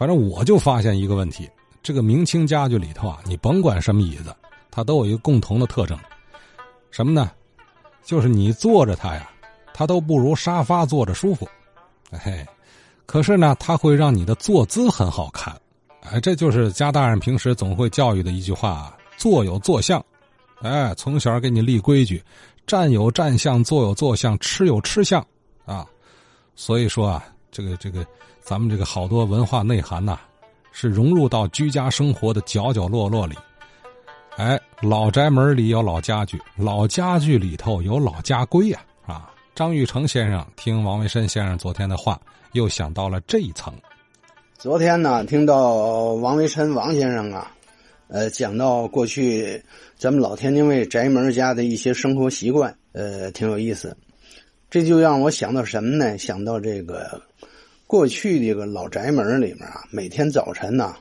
反正我就发现一个问题：这个明清家具里头啊，你甭管什么椅子，它都有一个共同的特征，什么呢？就是你坐着它呀，它都不如沙发坐着舒服。哎，可是呢，它会让你的坐姿很好看。哎，这就是家大人平时总会教育的一句话：坐有坐相。哎，从小给你立规矩，站有站相，坐有坐相，吃有吃相啊。所以说啊，这个这个，咱们这个好多文化内涵呐，是融入到居家生活的角角落落里。哎，老宅门里有老家具，老家具里头有老家规呀啊！张玉成先生听王维申先生昨天的话，又想到了这一层。昨天呢，听到王维申王先生啊。呃，讲到过去咱们老天津卫宅门家的一些生活习惯，呃，挺有意思。这就让我想到什么呢？想到这个过去这个老宅门里面啊，每天早晨呢，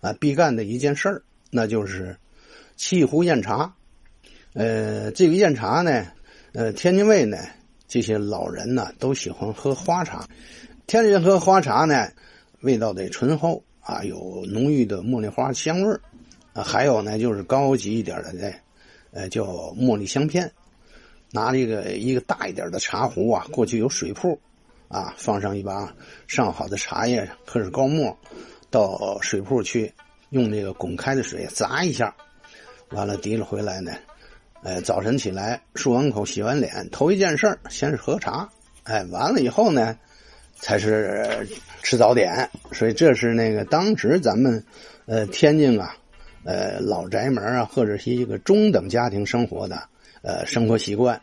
啊必干的一件事儿，那就是沏一壶酽茶。呃，这个酽茶呢，呃，天津卫呢这些老人呢都喜欢喝花茶。天津喝花茶呢，味道得醇厚啊，有浓郁的茉莉花香味儿。啊，还有呢，就是高级一点的呢，呃，叫茉莉香片。拿这个一个大一点的茶壶啊，过去有水铺，啊，放上一把上好的茶叶，或是高沫，到水铺去，用那个滚开的水砸一下，完了提了回来呢，呃，早晨起来漱完口、洗完脸，头一件事先是喝茶，哎，完了以后呢，才是吃早点。所以这是那个当时咱们，呃，天津啊。呃，老宅门啊，或者是一个中等家庭生活的呃生活习惯，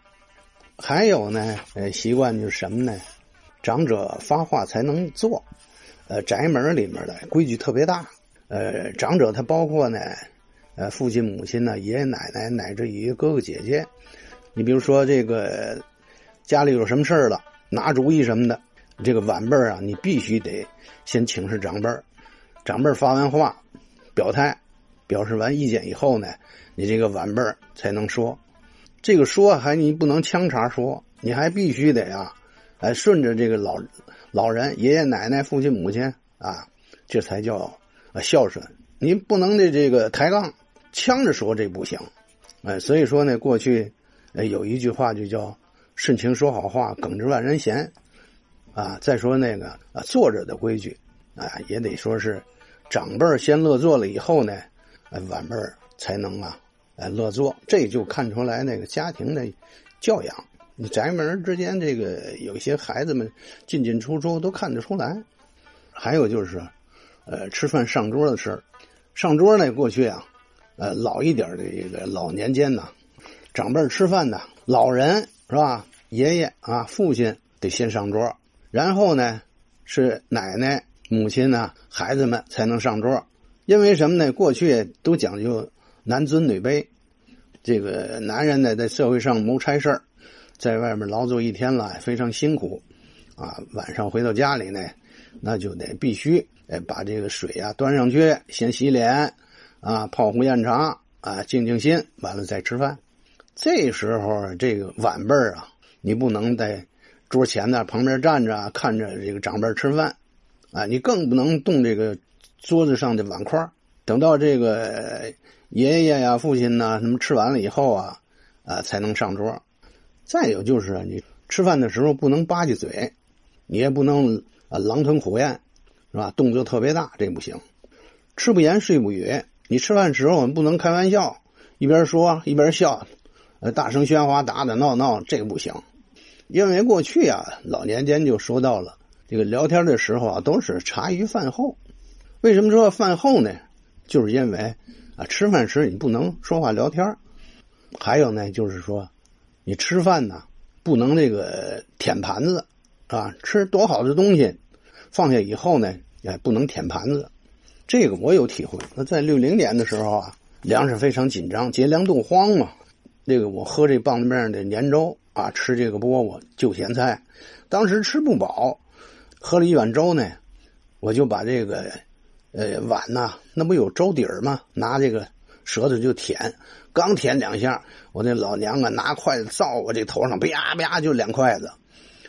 还有呢，呃，习惯就是什么呢？长者发话才能做。呃，宅门里面的规矩特别大。呃，长者他包括呢，呃，父亲、母亲呢，爷爷奶奶，乃至于哥哥姐姐。你比如说这个家里有什么事儿了，拿主意什么的，这个晚辈啊，你必须得先请示长辈长辈发完话，表态。表示完意见以后呢，你这个晚辈儿才能说，这个说还你不能呛茬说，你还必须得啊，哎顺着这个老老人爷爷奶奶父亲母亲啊，这才叫孝顺。您不能的这个抬杠呛着说这不行，哎，所以说呢，过去有一句话就叫顺情说好话，耿直万人嫌啊。再说那个啊坐着的规矩啊，也得说是长辈先乐坐了以后呢。呃，晚辈儿才能啊，呃，乐坐，这就看出来那个家庭的教养。你宅门之间这个有些孩子们进进出出都看得出来。还有就是，呃，吃饭上桌的事儿。上桌呢，过去啊，呃，老一点的这个老年间呢，长辈吃饭呢，老人是吧？爷爷啊，父亲得先上桌，然后呢，是奶奶、母亲呢，孩子们才能上桌。因为什么呢？过去都讲究男尊女卑，这个男人呢在社会上谋差事在外面劳作一天了，非常辛苦，啊，晚上回到家里呢，那就得必须哎把这个水啊端上去，先洗脸，啊泡壶酽茶，啊静静心，完了再吃饭。这时候这个晚辈啊，你不能在桌前呢旁边站着看着这个长辈吃饭，啊，你更不能动这个。桌子上的碗筷，等到这个爷爷呀、父亲呐，什么吃完了以后啊，啊，才能上桌。再有就是你吃饭的时候不能吧唧嘴，你也不能啊狼吞虎咽，是吧？动作特别大，这不行。吃不言，睡不语。你吃饭时候我们不能开玩笑，一边说一边笑，呃，大声喧哗、打打闹闹，这个不行。因为过去啊，老年间就说到了，这个聊天的时候啊，都是茶余饭后。为什么说饭后呢？就是因为啊，吃饭时你不能说话聊天还有呢，就是说，你吃饭呢不能这个舔盘子啊，吃多好的东西，放下以后呢，也不能舔盘子。这个我有体会。那在六零年的时候啊，粮食非常紧张，节粮冻荒嘛。那个我喝这棒子面的粘粥啊，吃这个饽饽就咸菜，当时吃不饱，喝了一碗粥呢，我就把这个。呃，碗呐，那不有粥底儿吗？拿这个舌头就舔，刚舔两下，我那老娘啊拿筷子照我这头上，啪啪就两筷子，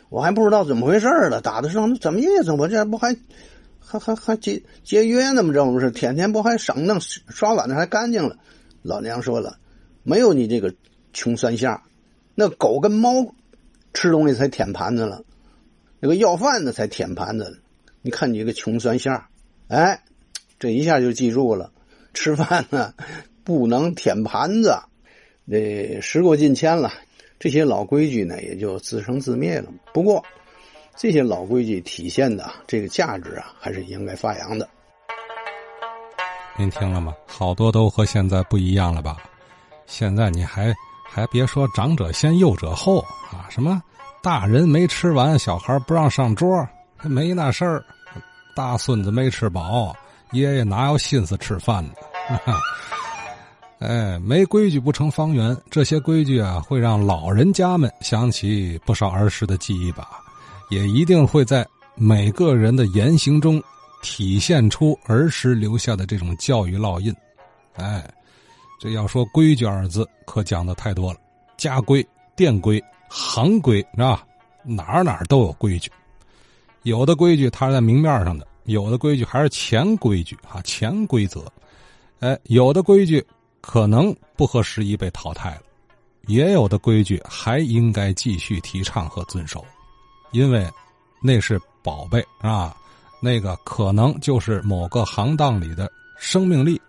我还不知道怎么回事了，打的上怎么意思？我这不还还还还节节约呢吗？这不是舔舔不还省弄刷碗的还干净了？老娘说了，没有你这个穷酸相，那狗跟猫吃东西才舔盘子了，那个要饭的才舔盘子。你看你这个穷酸相，哎，这一下就记住了，吃饭呢不能舔盘子。这时过境迁了，这些老规矩呢也就自生自灭了。不过，这些老规矩体现的这个价值啊，还是应该发扬的。您听了吗？好多都和现在不一样了吧？现在你还还别说长者先幼者后啊，什么大人没吃完，小孩不让上桌，没那事儿；大孙子没吃饱，爷爷哪有心思吃饭呢？哎，没规矩不成方圆。这些规矩啊，会让老人家们想起不少儿时的记忆吧，也一定会在每个人的言行中体现出儿时留下的这种教育烙印。哎，这要说规矩二字，可讲的太多了，家规、店规、行规，是吧？哪儿哪儿都有规矩。有的规矩它是在明面上的，有的规矩还是潜规矩啊，潜规则。哎，有的规矩。可能不合时宜被淘汰了，也有的规矩还应该继续提倡和遵守，因为那是宝贝啊，那个可能就是某个行当里的生命力